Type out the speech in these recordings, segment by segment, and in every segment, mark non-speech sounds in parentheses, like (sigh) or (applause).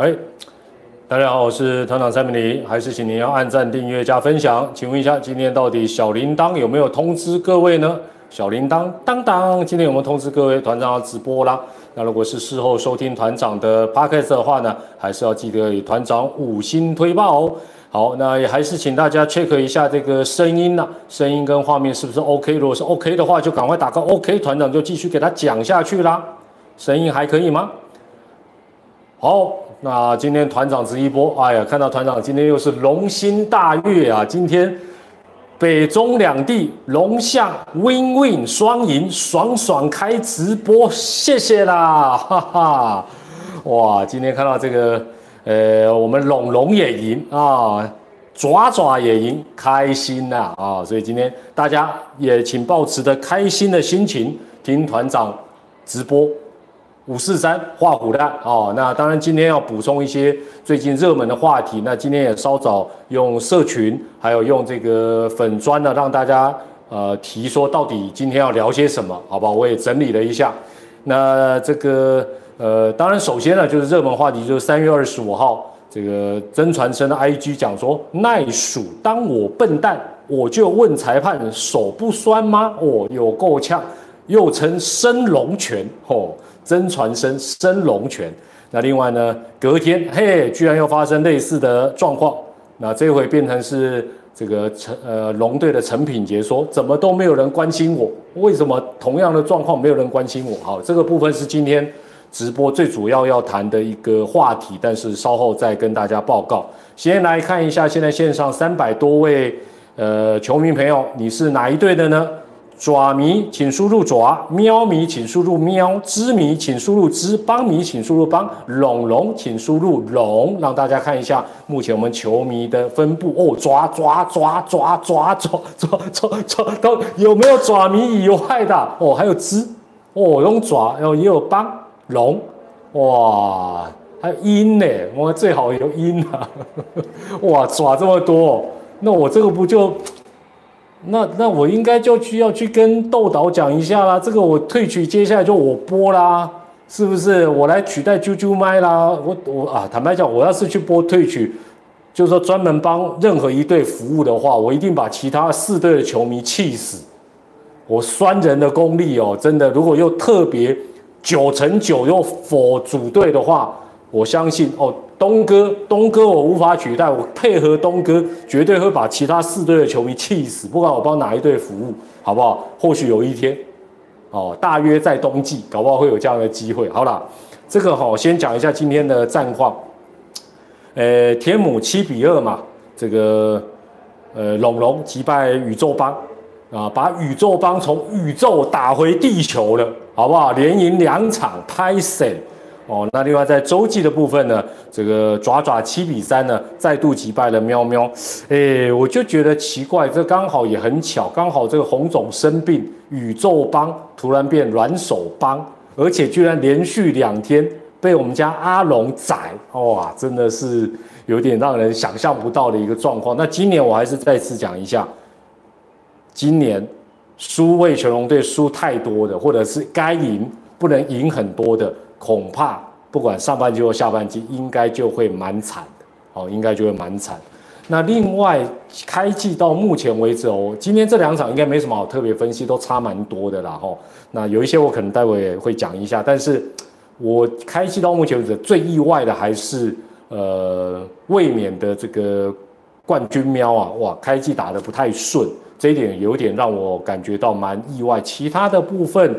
哎，大家好，我是团长蔡明黎，还是请您要按赞、订阅、加分享。请问一下，今天到底小铃铛有没有通知各位呢？小铃铛当当，今天有没有通知各位团长要直播啦？那如果是事后收听团长的 podcast 的话呢，还是要记得给团长五星推爆哦。好，那也还是请大家 check 一下这个声音呐，声音跟画面是不是 OK？如果是 OK 的话，就赶快打个 OK，团长就继续给他讲下去啦。声音还可以吗？好，那今天团长直一波，哎呀，看到团长今天又是龙心大悦啊！今天北中两地龙象 win win 双赢，爽爽开直播，谢谢啦，哈哈！哇，今天看到这个。呃，我们龙龙也赢啊，爪爪也赢，开心呐啊！所以今天大家也请保持着开心的心情听团长直播五四三画虎蛋哦。那当然今天要补充一些最近热门的话题，那今天也稍早用社群还有用这个粉砖呢，让大家呃提说到底今天要聊些什么，好不好？我也整理了一下，那这个。呃，当然，首先呢，就是热门话题，就是三月二十五号，这个曾传生的 IG 讲说，耐数当我笨蛋，我就问裁判手不酸吗？哦，有够呛，又称升龙拳，哦，曾传生升龙拳。那另外呢，隔天，嘿，居然又发生类似的状况，那这回变成是这个陈呃龙队的陈品杰说，怎么都没有人关心我？为什么同样的状况没有人关心我？好，这个部分是今天。直播最主要要谈的一个话题，但是稍后再跟大家报告。先来看一下现在线上三百多位呃球迷朋友，你是哪一队的呢？爪迷请输入爪，喵迷请输入喵，知迷请输入知，帮迷请输入帮，龙龙请输入龙，让大家看一下目前我们球迷的分布哦。抓抓抓抓抓抓抓抓抓，都有没有爪迷以外的哦？还有知哦，用爪，然后也有帮。龙，哇，还有音呢，我最好有鹰啊，哇，爪这么多，那我这个不就，那那我应该就需要去跟豆导讲一下啦，这个我退取，接下来就我播啦，是不是？我来取代啾啾麦啦，我我啊，坦白讲，我要是去播退取，就是说专门帮任何一队服务的话，我一定把其他四队的球迷气死，我酸人的功力哦，真的，如果又特别。九成九又否主队的话，我相信哦，东哥，东哥我无法取代，我配合东哥，绝对会把其他四队的球迷气死。不管我帮哪一队服务，好不好？或许有一天，哦，大约在冬季，搞不好会有这样的机会。好了，这个哈，先讲一下今天的战况。呃，天母七比二嘛，这个呃，龙龙击败宇宙帮。啊，把宇宙帮从宇宙打回地球了，好不好？连赢两场，拍神哦。那另外在洲际的部分呢，这个爪爪七比三呢，再度击败了喵喵。哎，我就觉得奇怪，这刚好也很巧，刚好这个红总生病，宇宙帮突然变软手帮，而且居然连续两天被我们家阿龙宰，哇，真的是有点让人想象不到的一个状况。那今年我还是再次讲一下。今年输为全龙队输太多的，或者是该赢不能赢很多的，恐怕不管上半季或下半季，应该就会蛮惨的。哦，应该就会蛮惨。那另外开季到目前为止哦，今天这两场应该没什么好特别分析，都差蛮多的啦。吼，那有一些我可能待会也会讲一下，但是我开季到目前为止最意外的还是呃卫冕的这个冠军喵啊，哇，开季打得不太顺。这一点有点让我感觉到蛮意外，其他的部分，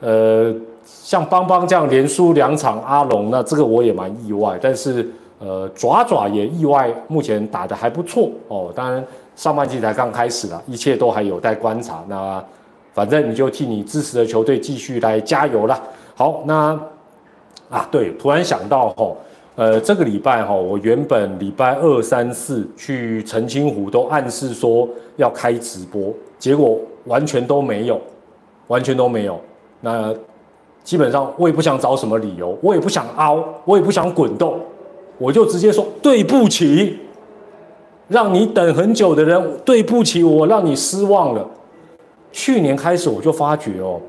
呃，像邦邦这样连输两场，阿龙那这个我也蛮意外，但是呃爪爪也意外，目前打的还不错哦。当然上半季才刚开始了，一切都还有待观察。那反正你就替你支持的球队继续来加油了。好，那啊对，突然想到吼。呃，这个礼拜哈，我原本礼拜二、三、四去澄清湖都暗示说要开直播，结果完全都没有，完全都没有。那基本上我也不想找什么理由，我也不想凹，我也不想滚动，我就直接说对不起，让你等很久的人，对不起，我让你失望了。去年开始我就发觉哦。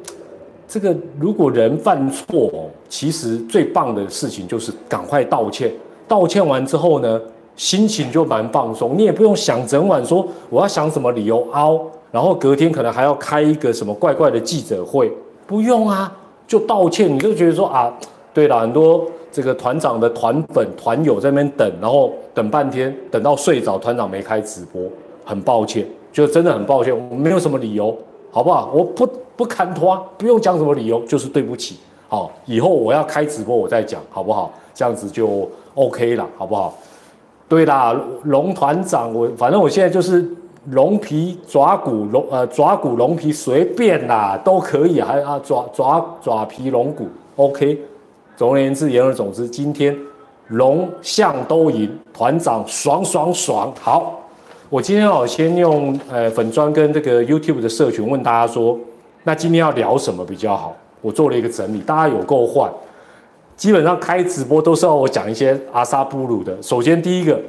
这个如果人犯错哦，其实最棒的事情就是赶快道歉，道歉完之后呢，心情就蛮放松，你也不用想整晚说我要想什么理由凹，然后隔天可能还要开一个什么怪怪的记者会，不用啊，就道歉，你就觉得说啊，对了，很多这个团长的团粉团友在那边等，然后等半天，等到睡着，团长没开直播，很抱歉，就真的很抱歉，我没有什么理由，好不好？我不不砍拖，不用讲什么理由，就是对不起。好，以后我要开直播我再讲，好不好？这样子就 OK 了，好不好？对啦，龙团长，我反正我现在就是龙皮爪骨龙呃爪骨龙皮随便啦，都可以，还啊爪爪爪皮龙骨 OK。总而言之，言而总之，今天龙象都赢，团长爽爽爽。好，我今天哦先用呃粉砖跟这个 YouTube 的社群问大家说，那今天要聊什么比较好？我做了一个整理，大家有够换，基本上开直播都是要我讲一些阿萨布鲁的。首先第一个，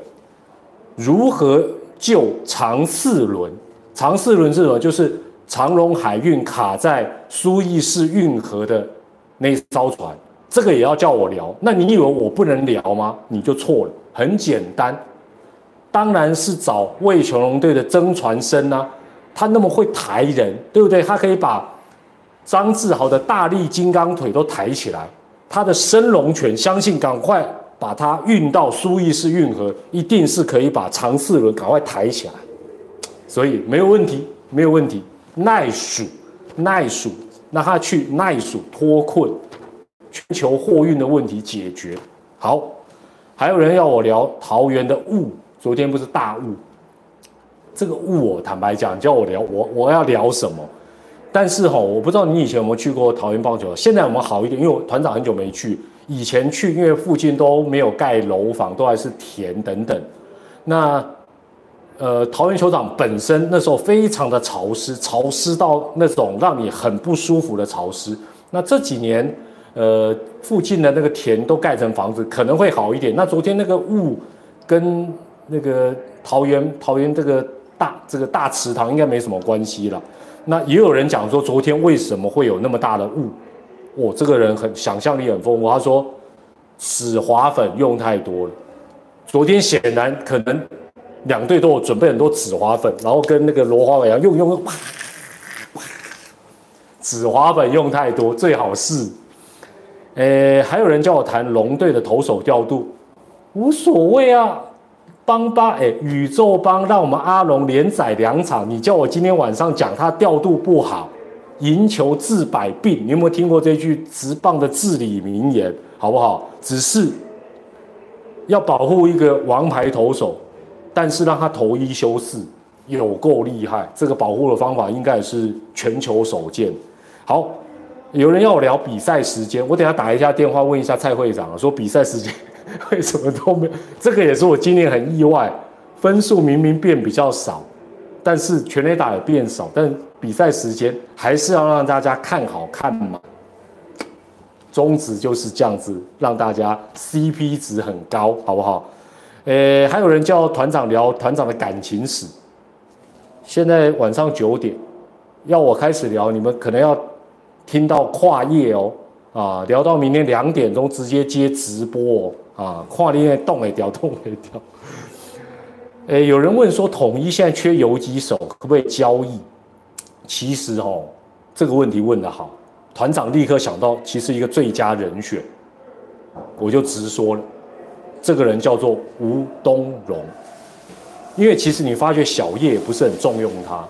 如何救长四轮？长四轮是什么？就是长荣海运卡在苏伊士运河的那艘船，这个也要叫我聊？那你以为我不能聊吗？你就错了，很简单，当然是找魏琼龙队的曾传生啊，他那么会抬人，对不对？他可以把。张志豪的大力金刚腿都抬起来，他的升龙拳，相信赶快把它运到苏伊士运河，一定是可以把长四轮赶快抬起来，所以没有问题，没有问题。耐暑，耐暑，那他去耐暑脱困，全球货运的问题解决好。还有人要我聊桃园的雾，昨天不是大雾，这个雾，我坦白讲，叫我聊，我我要聊什么？但是哈，我不知道你以前有没有去过桃园棒球，现在我们好一点，因为我团长很久没去。以前去，因为附近都没有盖楼房，都还是田等等。那呃，桃园球场本身那时候非常的潮湿，潮湿到那种让你很不舒服的潮湿。那这几年，呃，附近的那个田都盖成房子，可能会好一点。那昨天那个雾跟那个桃园桃园这个大这个大池塘应该没什么关系了。那也有人讲说，昨天为什么会有那么大的雾？我这个人很想象力很丰富。他说，紫滑粉用太多了。昨天显然可能两队都有准备很多紫滑粉，然后跟那个罗花一样用用用，紫滑粉用太多，最好是。诶，还有人叫我谈龙队的投手调度，无所谓啊。邦巴哎，宇宙邦让我们阿龙连载两场，你叫我今天晚上讲他调度不好，赢球治百病，你有没有听过这句直棒的至理名言？好不好？只是要保护一个王牌投手，但是让他投一休四，有够厉害。这个保护的方法应该也是全球首见。好，有人要我聊比赛时间，我等下打一下电话问一下蔡会长，说比赛时间。(laughs) 为什么都没有？这个也是我今年很意外，分数明明变比较少，但是全垒打也变少，但比赛时间还是要让大家看好看嘛。宗旨就是这样子，让大家 CP 值很高，好不好？呃，还有人叫团长聊团长的感情史，现在晚上九点，要我开始聊，你们可能要听到跨夜哦，啊，聊到明天两点钟直接接直播哦。啊，跨夜动也掉，动也掉。诶，有人问说，统一现在缺游击手，可不可以交易？其实哦，这个问题问得好，团长立刻想到，其实一个最佳人选，我就直说了，这个人叫做吴东荣。因为其实你发觉小叶不是很重用他，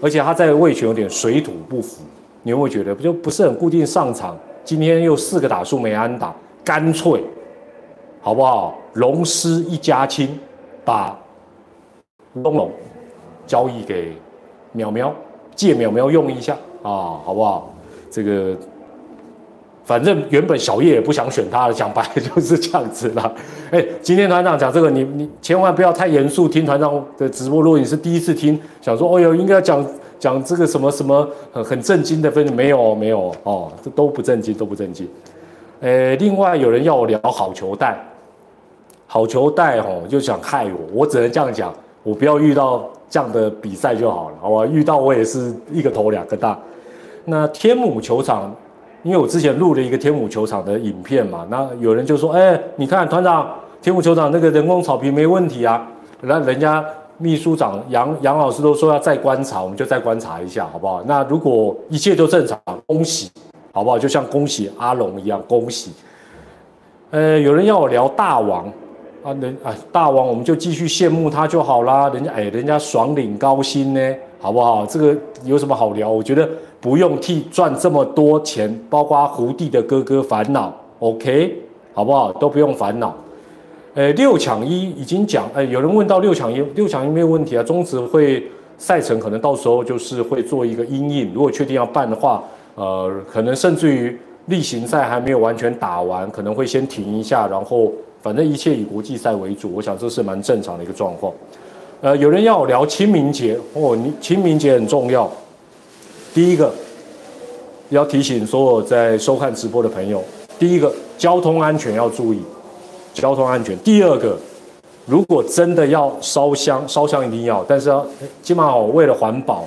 而且他在位权有点水土不服，你会觉得不就不是很固定上场。今天又四个打数没安打，干脆。好不好？龙狮一家亲，把东龙交易给淼淼，借淼淼用一下啊，好不好？这个反正原本小叶也不想选他的，讲白就是这样子啦。(laughs) 哎，今天团长讲这个，你你千万不要太严肃听团长的直播。如果你是第一次听，想说哦哟，应该讲讲这个什么什么很很震惊的分，没有没有哦，这都不震惊，都不震惊。呃，另外有人要我聊好球带。好球带吼就想害我，我只能这样讲，我不要遇到这样的比赛就好了，好吧？遇到我也是一个头两个大。那天母球场，因为我之前录了一个天母球场的影片嘛，那有人就说，哎，你看团长天母球场那个人工草坪没问题啊，那人家秘书长杨杨老师都说要再观察，我们就再观察一下，好不好？那如果一切都正常，恭喜，好不好？就像恭喜阿龙一样，恭喜。呃，有人要我聊大王啊，人啊，大王我们就继续羡慕他就好啦。人家哎，人家爽领高薪呢，好不好？这个有什么好聊？我觉得不用替赚这么多钱，包括胡弟的哥哥烦恼，OK，好不好？都不用烦恼。呃，六抢一已经讲，哎，有人问到六抢一，六抢一没有问题啊。中职会赛程可能到时候就是会做一个阴影，如果确定要办的话，呃，可能甚至于。例行赛还没有完全打完，可能会先停一下，然后反正一切以国际赛为主，我想这是蛮正常的一个状况。呃，有人要我聊清明节哦，你清明节很重要。第一个要提醒所有在收看直播的朋友，第一个交通安全要注意，交通安全。第二个，如果真的要烧香，烧香一定要，但是要起码为了环保。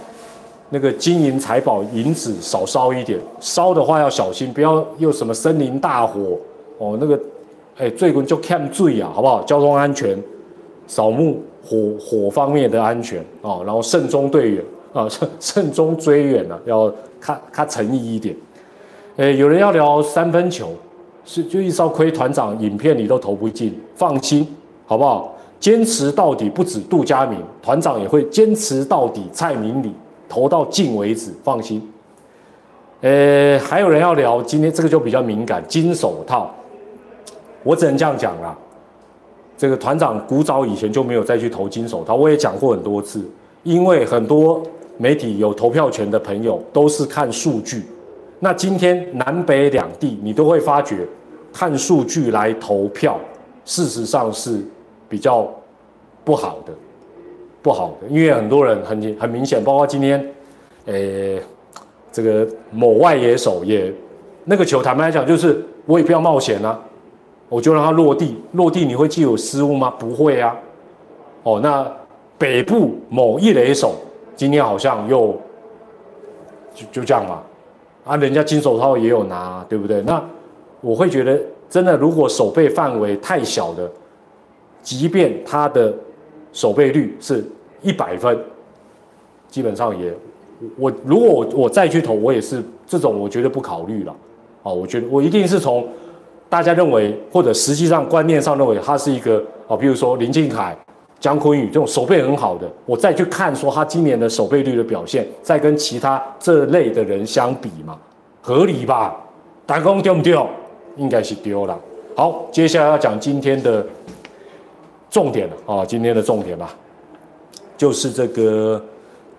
那个金银财宝银子少烧一点，烧的话要小心，不要又什么森林大火哦。那个，哎，最关就看注意啊，好不好？交通安全，扫墓火火方面的安全哦，然后慎终队远啊，慎 (laughs) 慎终追远了，要看看诚意一点。哎，有人要聊三分球，是就一烧亏团长影片里都投不进，放心，好不好？坚持到底不止杜佳明团长也会坚持到底，蔡明礼。投到进为止，放心。呃，还有人要聊，今天这个就比较敏感，金手套。我只能这样讲啦。这个团长古早以前就没有再去投金手套，我也讲过很多次，因为很多媒体有投票权的朋友都是看数据。那今天南北两地，你都会发觉，看数据来投票，事实上是比较不好的。不好的，因为很多人很很明显，包括今天，呃，这个某外野手也那个球，坦白来讲，就是我也不要冒险啊，我就让它落地，落地你会既有失误吗？不会啊。哦，那北部某一垒手今天好像又就就这样嘛，啊，人家金手套也有拿，对不对？那我会觉得，真的，如果手背范围太小的，即便他的。守备率是一百分，基本上也，我如果我我再去投，我也是这种，我绝对不考虑了。哦，我觉得我一定是从大家认为或者实际上观念上认为他是一个哦，比如说林敬凯、姜昆宇这种守备很好的，我再去看说他今年的守备率的表现，再跟其他这类的人相比嘛，合理吧？打工丢不丢？应该是丢了。好，接下来要讲今天的。重点了啊，今天的重点吧，就是这个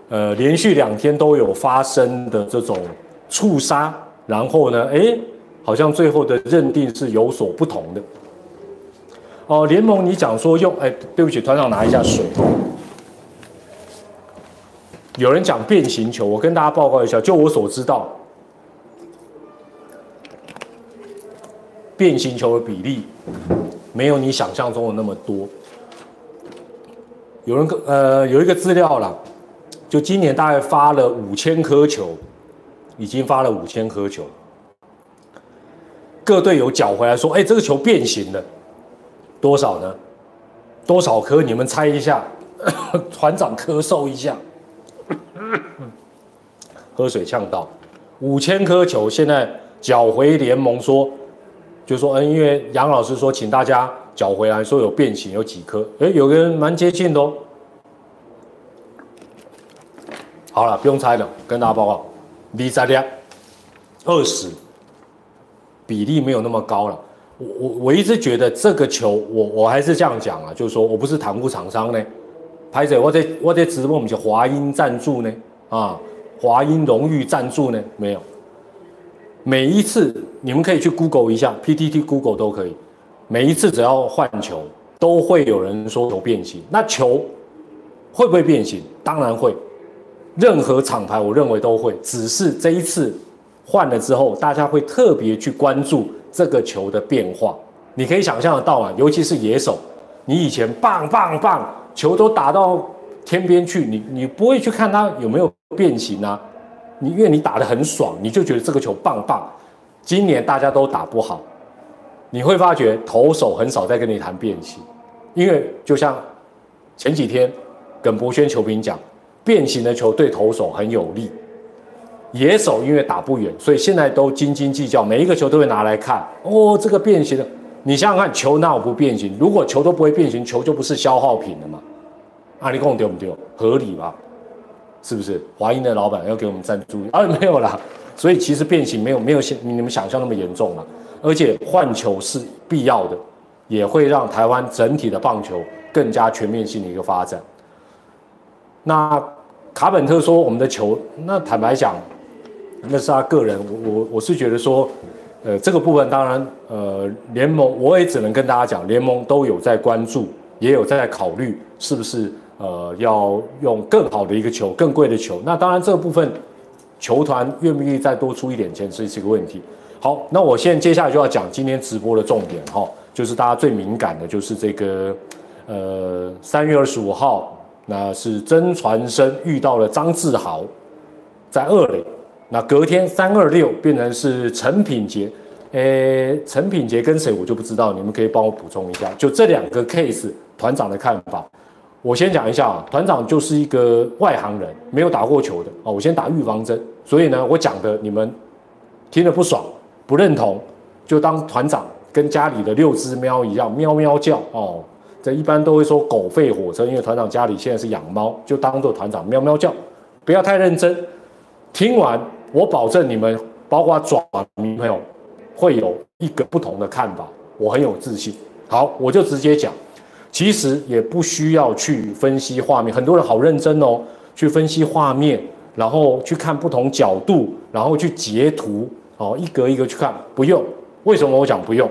呃，连续两天都有发生的这种触杀，然后呢，哎，好像最后的认定是有所不同的。哦，联盟你讲说用，哎，对不起，团长拿一下水。有人讲变形球，我跟大家报告一下，就我所知道，变形球的比例没有你想象中的那么多。有人呃有一个资料了，就今年大概发了五千颗球，已经发了五千颗球，各队友缴回来说，哎，这个球变形了，多少呢？多少颗？你们猜一下。(coughs) 团长咳嗽一下，(coughs) 喝水呛到。五千颗球现在缴回联盟说，就说，嗯，因为杨老师说，请大家。缴回来说有变形，有几颗？哎，有个人蛮接近的哦。好了，不用猜了，跟大家报告，比赛量二十，比例没有那么高了。我我我一直觉得这个球，我我还是这样讲啊，就是说我不是袒护厂商呢，拍者我在我在直播，我们叫华英赞助呢，啊，华英荣誉赞助呢，没有。每一次你们可以去 Google 一下，PTT Google 都可以。每一次只要换球，都会有人说球变形。那球会不会变形？当然会。任何厂牌我认为都会，只是这一次换了之后，大家会特别去关注这个球的变化。你可以想象得到啊，尤其是野手，你以前棒棒棒，球都打到天边去，你你不会去看它有没有变形啊？你因为你打得很爽，你就觉得这个球棒棒。今年大家都打不好。你会发觉投手很少在跟你谈变形，因为就像前几天耿博轩球评讲，变形的球对投手很有利。野手因为打不远，所以现在都斤斤计较，每一个球都会拿来看。哦，这个变形的，你想想看，球那我不变形？如果球都不会变形，球就不是消耗品了嘛？啊，你跟我丢不丢？合理吧？是不是？华英的老板要给我们赞助？啊，没有啦。所以其实变形没有没有像你们想象那么严重了。而且换球是必要的，也会让台湾整体的棒球更加全面性的一个发展。那卡本特说我们的球，那坦白讲。那是他个人，我我我是觉得说，呃，这个部分当然，呃，联盟我也只能跟大家讲，联盟都有在关注，也有在考虑是不是呃要用更好的一个球，更贵的球。那当然这个部分，球团愿不愿意再多出一点钱，这是一个问题。好，那我现在接下来就要讲今天直播的重点哈，就是大家最敏感的，就是这个呃三月二十五号，那是曾传生遇到了张志豪，在二垒。那隔天三二六变成是陈品杰，诶，陈品杰跟谁我就不知道，你们可以帮我补充一下。就这两个 case，团长的看法，我先讲一下啊。团长就是一个外行人，没有打过球的啊。我先打预防针，所以呢，我讲的你们听了不爽、不认同，就当团长跟家里的六只喵一样，喵喵叫哦。这一般都会说狗吠火车，因为团长家里现在是养猫，就当做团长喵喵叫，不要太认真。听完。我保证你们，包括爪迷朋友，会有一个不同的看法。我很有自信。好，我就直接讲，其实也不需要去分析画面。很多人好认真哦，去分析画面，然后去看不同角度，然后去截图，哦，一格一格去看，不用。为什么我讲不用？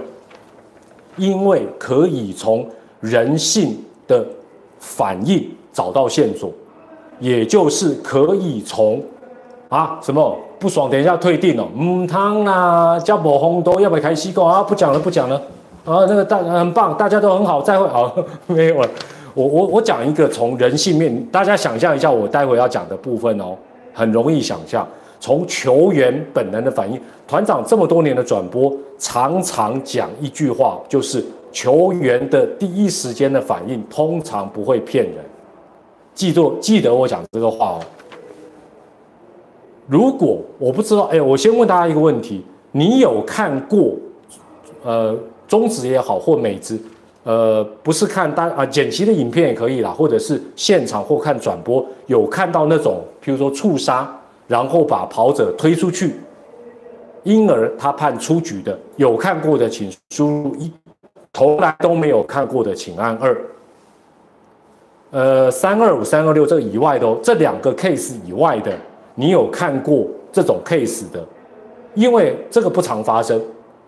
因为可以从人性的反应找到线索，也就是可以从啊什么？不爽，等一下退订哦。嗯汤啦，叫某红多，要不要开西瓜啊？不讲了，不讲了。啊，那个大很棒，大家都很好，再会。(laughs) 好，没有了。我我我讲一个从人性面，大家想象一下，我待会要讲的部分哦，很容易想象。从球员本能的反应，团长这么多年的转播，常常讲一句话，就是球员的第一时间的反应通常不会骗人。记住，记得我讲这个话哦。如果我不知道，哎，我先问大家一个问题：你有看过，呃，中职也好，或美职，呃，不是看单啊，剪辑的影片也可以啦，或者是现场或看转播，有看到那种，譬如说触杀，然后把跑者推出去，因而他判出局的，有看过的请输入一，从来都没有看过的请按二。呃，三二五、三二六这个以外的哦，这两个 case 以外的。你有看过这种 case 的？因为这个不常发生，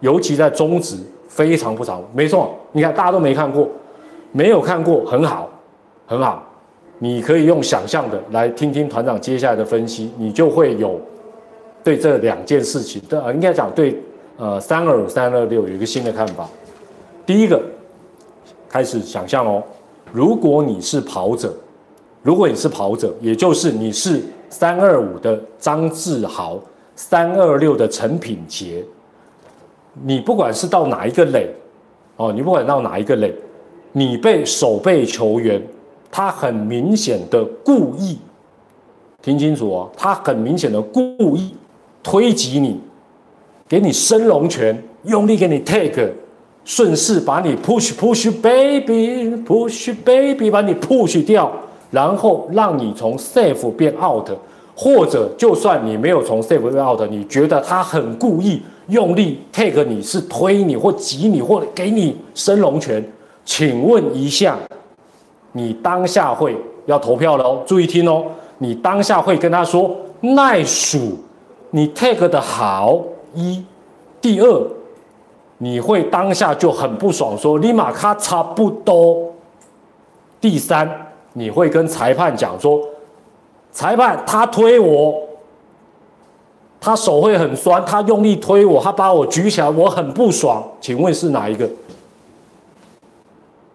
尤其在中职非常不常。没错，你看大家都没看过，没有看过很好，很好。你可以用想象的来听听团长接下来的分析，你就会有对这两件事情的，应该讲对呃三二五三二六有一个新的看法。第一个，开始想象哦，如果你是跑者，如果你是跑者，也就是你是。三二五的张志豪，三二六的陈品杰，你不管是到哪一个垒，哦，你不管到哪一个垒，你被守备球员，他很明显的故意，听清楚哦，他很明显的故意推挤你，给你升龙拳，用力给你 take，顺势把你 push push baby push baby 把你 push 掉。然后让你从 safe 变 out，或者就算你没有从 safe 变 out，你觉得他很故意用力 take 你是推你或挤你或给你升龙拳，请问一下，你当下会要投票了哦，注意听哦，你当下会跟他说耐数，你 take 的好一，第二，你会当下就很不爽，说立马卡差不多，第三。你会跟裁判讲说，裁判他推我，他手会很酸，他用力推我，他把我举起来，我很不爽。请问是哪一个？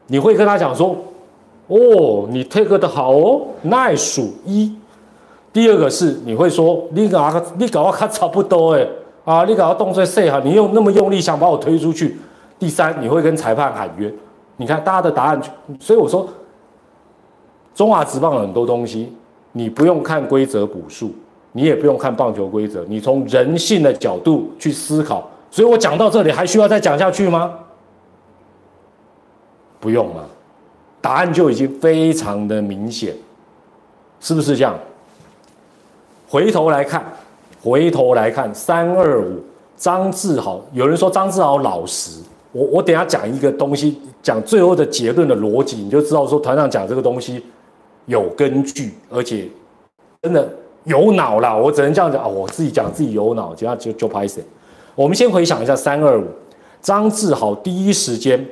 你会跟他讲说，哦，你 take 的好哦，耐数一。第二个是你会说，你搞你搞我看差不多哎，啊，你搞我动作细哈，你用那么用力想把我推出去，第三，你会跟裁判喊冤。你看大家的答案，所以我说，中华职棒很多东西，你不用看规则补数，你也不用看棒球规则，你从人性的角度去思考。所以我讲到这里，还需要再讲下去吗？不用了，答案就已经非常的明显，是不是这样？回头来看，回头来看，三二五，张志豪，有人说张志豪老实，我我等下讲一个东西，讲最后的结论的逻辑，你就知道说团长讲这个东西有根据，而且真的有脑了。我只能这样讲啊，我自己讲自己有脑，这样就就拍死？我们先回想一下三二五，张志豪第一时间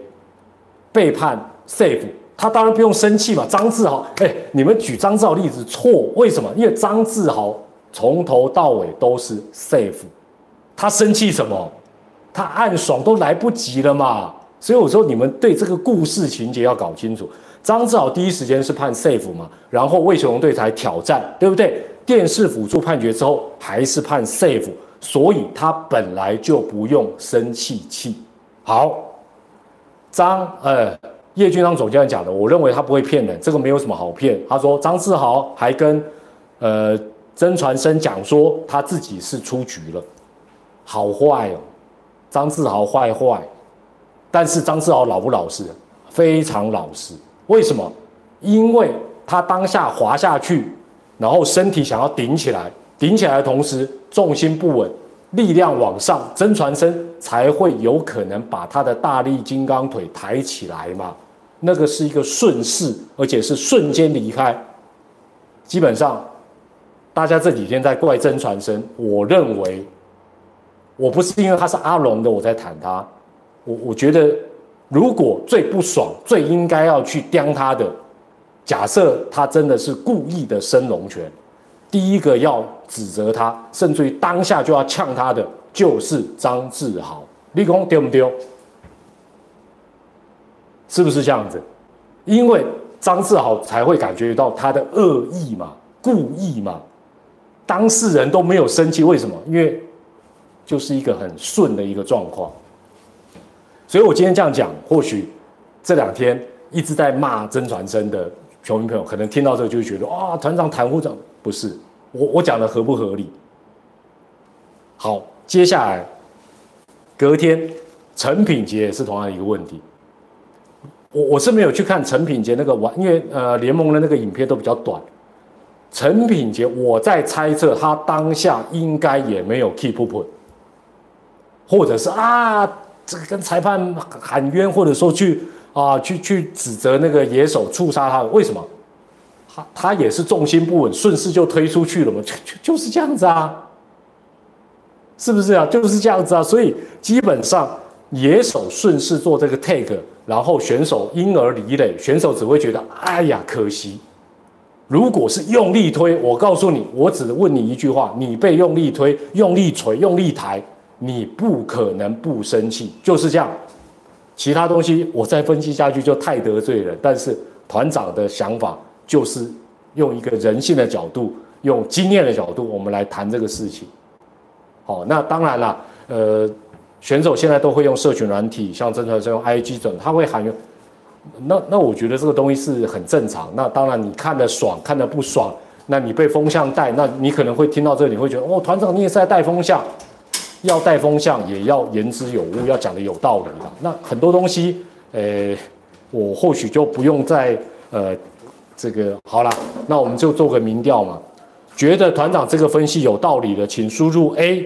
被判 safe，他当然不用生气嘛。张志豪，哎，你们举张志豪例子错，为什么？因为张志豪。从头到尾都是 safe，他生气什么？他暗爽都来不及了嘛。所以我说你们对这个故事情节要搞清楚。张志豪第一时间是判 safe 嘛，然后魏雄龙队才挑战，对不对？电视辅助判决之后还是判 safe，所以他本来就不用生气气。好，张呃叶军章总教练讲的，我认为他不会骗人，这个没有什么好骗。他说张志豪还跟呃。曾传生讲说他自己是出局了，好坏哦，张志豪坏坏，但是张志豪老不老实？非常老实。为什么？因为他当下滑下去，然后身体想要顶起来，顶起来的同时重心不稳，力量往上，曾传生才会有可能把他的大力金刚腿抬起来嘛。那个是一个顺势，而且是瞬间离开，基本上。大家这几天在怪真传声，我认为我不是因为他是阿龙的我在谈他，我我觉得如果最不爽、最应该要去刁他的，假设他真的是故意的升龙拳，第一个要指责他，甚至于当下就要呛他的，就是张志豪，立功丢不丢？是不是这样子？因为张志豪才会感觉到他的恶意嘛，故意嘛。当事人都没有生气，为什么？因为就是一个很顺的一个状况。所以我今天这样讲，或许这两天一直在骂曾传生的球迷朋友，可能听到这个就会觉得啊，团长袒护长不是我，我讲的合不合理？好，接下来隔天陈品杰也是同样一个问题。我我是没有去看陈品杰那个完，因为呃联盟的那个影片都比较短。陈品杰，我在猜测他当下应该也没有 keep up，或者是啊，这个跟裁判喊冤，或者说去啊去去指责那个野手触杀他，为什么？他他也是重心不稳，顺势就推出去了嘛，就就就是这样子啊，是不是啊？就是这样子啊，所以基本上野手顺势做这个 take，然后选手因而离垒，选手只会觉得哎呀可惜。如果是用力推，我告诉你，我只问你一句话：你被用力推、用力捶、用力抬，你不可能不生气，就是这样。其他东西我再分析下去就太得罪人。但是团长的想法就是用一个人性的角度、用经验的角度，我们来谈这个事情。好，那当然了，呃，选手现在都会用社群软体，像曾传生用 IG 准，他会喊。那那我觉得这个东西是很正常。那当然，你看的爽，看的不爽，那你被风向带，那你可能会听到这里，会觉得哦，团长你也是在带风向，要带风向也要言之有物，要讲的有道理的。那很多东西，呃，我或许就不用再呃这个好了。那我们就做个民调嘛，觉得团长这个分析有道理的，请输入 A；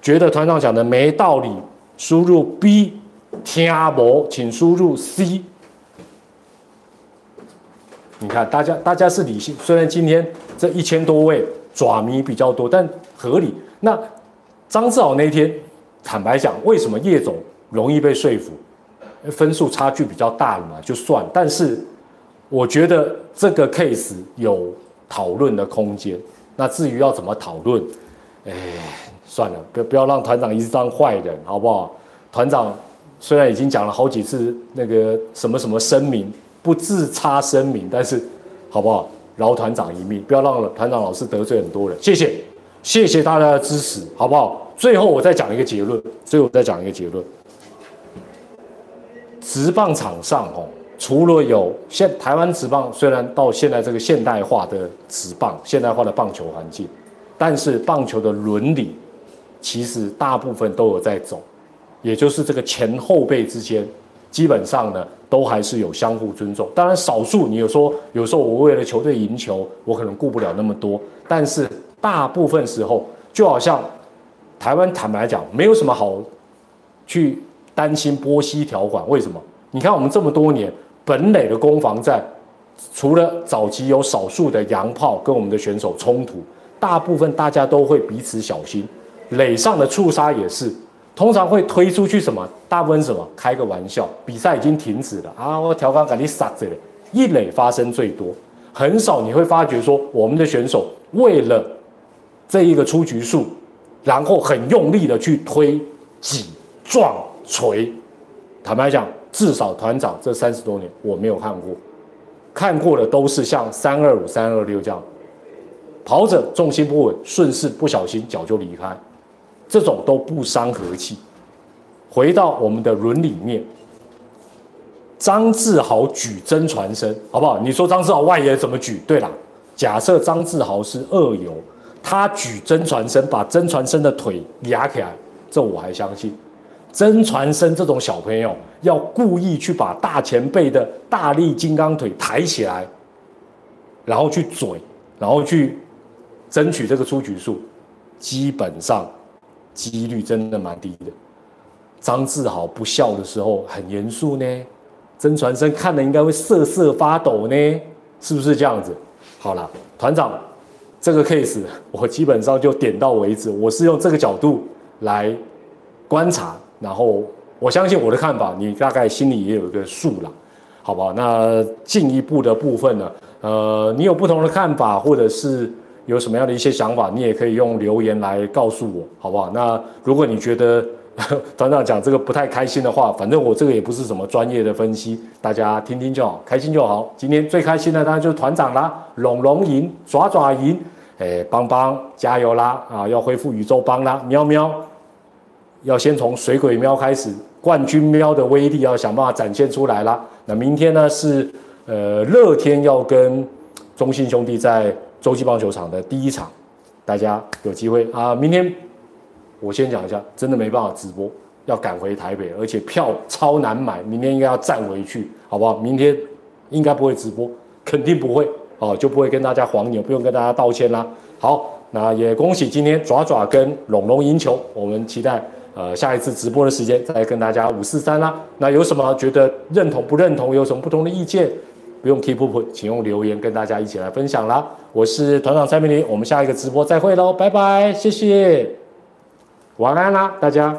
觉得团长讲的没道理，输入 B；听无，请输入 C。你看，大家大家是理性，虽然今天这一千多位爪迷比较多，但合理。那张志豪那天，坦白讲，为什么叶总容易被说服？分数差距比较大了嘛，就算。但是我觉得这个 case 有讨论的空间。那至于要怎么讨论，哎，算了，不不要让团长一直当坏人，好不好？团长虽然已经讲了好几次那个什么什么声明。不自差声明，但是好不好？饶团长一命，不要让团长老师得罪很多人。谢谢，谢谢大家的支持，好不好？最后我再讲一个结论，最后我再讲一个结论。职棒场上哦，除了有现台湾职棒，虽然到现在这个现代化的职棒、现代化的棒球环境，但是棒球的伦理其实大部分都有在走，也就是这个前后辈之间，基本上呢都还是有相互尊重。当然，少数你有说有时候我为了球队赢球，我可能顾不了那么多，但是大部分时候就好像台湾坦白讲，没有什么好去担心波西条款。为什么？你看我们这么多年。本垒的攻防战，除了早期有少数的洋炮跟我们的选手冲突，大部分大家都会彼此小心。垒上的触杀也是，通常会推出去什么？大部分什么？开个玩笑，比赛已经停止了啊！我调杆赶紧杀这里，一垒发生最多，很少你会发觉说我们的选手为了 (laughs) 这一个出局数，然后很用力的去推、挤、撞、锤。坦白讲。至少团长这三十多年我没有看过，看过的都是像三二五、三二六这样，跑者重心不稳，顺势不小心脚就离开，这种都不伤和气。回到我们的伦理面，张志豪举真传声，好不好？你说张志豪外野怎么举？对了，假设张志豪是二游，他举真传生，把真传生的腿压起来，这我还相信。真传生这种小朋友要故意去把大前辈的大力金刚腿抬起来，然后去嘴，然后去争取这个出局数，基本上几率真的蛮低的。张志豪不笑的时候很严肃呢，真传生看了应该会瑟瑟发抖呢，是不是这样子？好了，团长，这个 case 我基本上就点到为止，我是用这个角度来观察。然后我相信我的看法，你大概心里也有一个数了，好不好？那进一步的部分呢？呃，你有不同的看法，或者是有什么样的一些想法，你也可以用留言来告诉我，好不好？那如果你觉得 (laughs) 团长讲这个不太开心的话，反正我这个也不是什么专业的分析，大家听听就好，开心就好。今天最开心的当然就是团长啦，龙龙赢，爪爪赢，哎，邦邦加油啦！啊，要恢复宇宙邦啦，喵喵。要先从水鬼喵开始，冠军喵的威力要想办法展现出来啦。那明天呢是呃乐天要跟中信兄弟在洲际棒球场的第一场，大家有机会啊。明天我先讲一下，真的没办法直播，要赶回台北，而且票超难买，明天应该要站回去，好不好？明天应该不会直播，肯定不会哦，就不会跟大家黄牛，不用跟大家道歉啦。好，那也恭喜今天爪爪跟龙龙赢球，我们期待。呃，下一次直播的时间再跟大家五四三啦。那有什么觉得认同不认同，有什么不同的意见，不用 keep up，请用留言跟大家一起来分享啦。我是团长蔡明林，我们下一个直播再会喽，拜拜，谢谢，晚安啦，大家。